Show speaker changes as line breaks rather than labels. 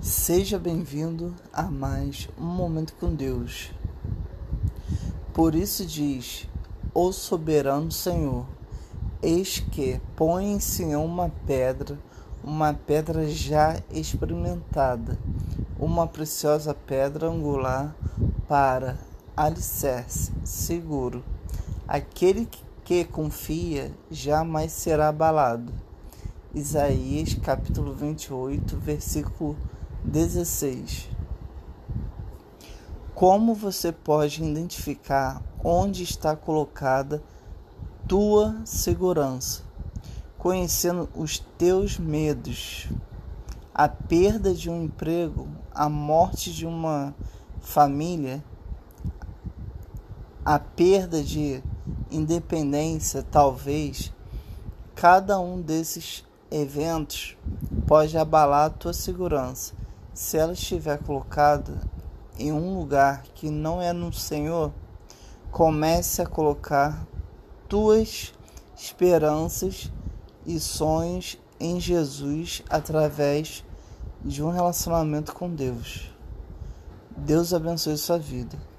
Seja bem-vindo a mais um momento com Deus. Por isso diz o soberano Senhor: Eis que põe em Sião uma pedra, uma pedra já experimentada, uma preciosa pedra angular para alicerce seguro. Aquele que confia jamais será abalado. Isaías capítulo 28, versículo 16. Como você pode identificar onde está colocada tua segurança? Conhecendo os teus medos, a perda de um emprego, a morte de uma família, a perda de independência, talvez, cada um desses eventos pode abalar a tua segurança se ela estiver colocada em um lugar que não é no Senhor, comece a colocar tuas esperanças e sonhos em Jesus através de um relacionamento com Deus. Deus abençoe sua vida.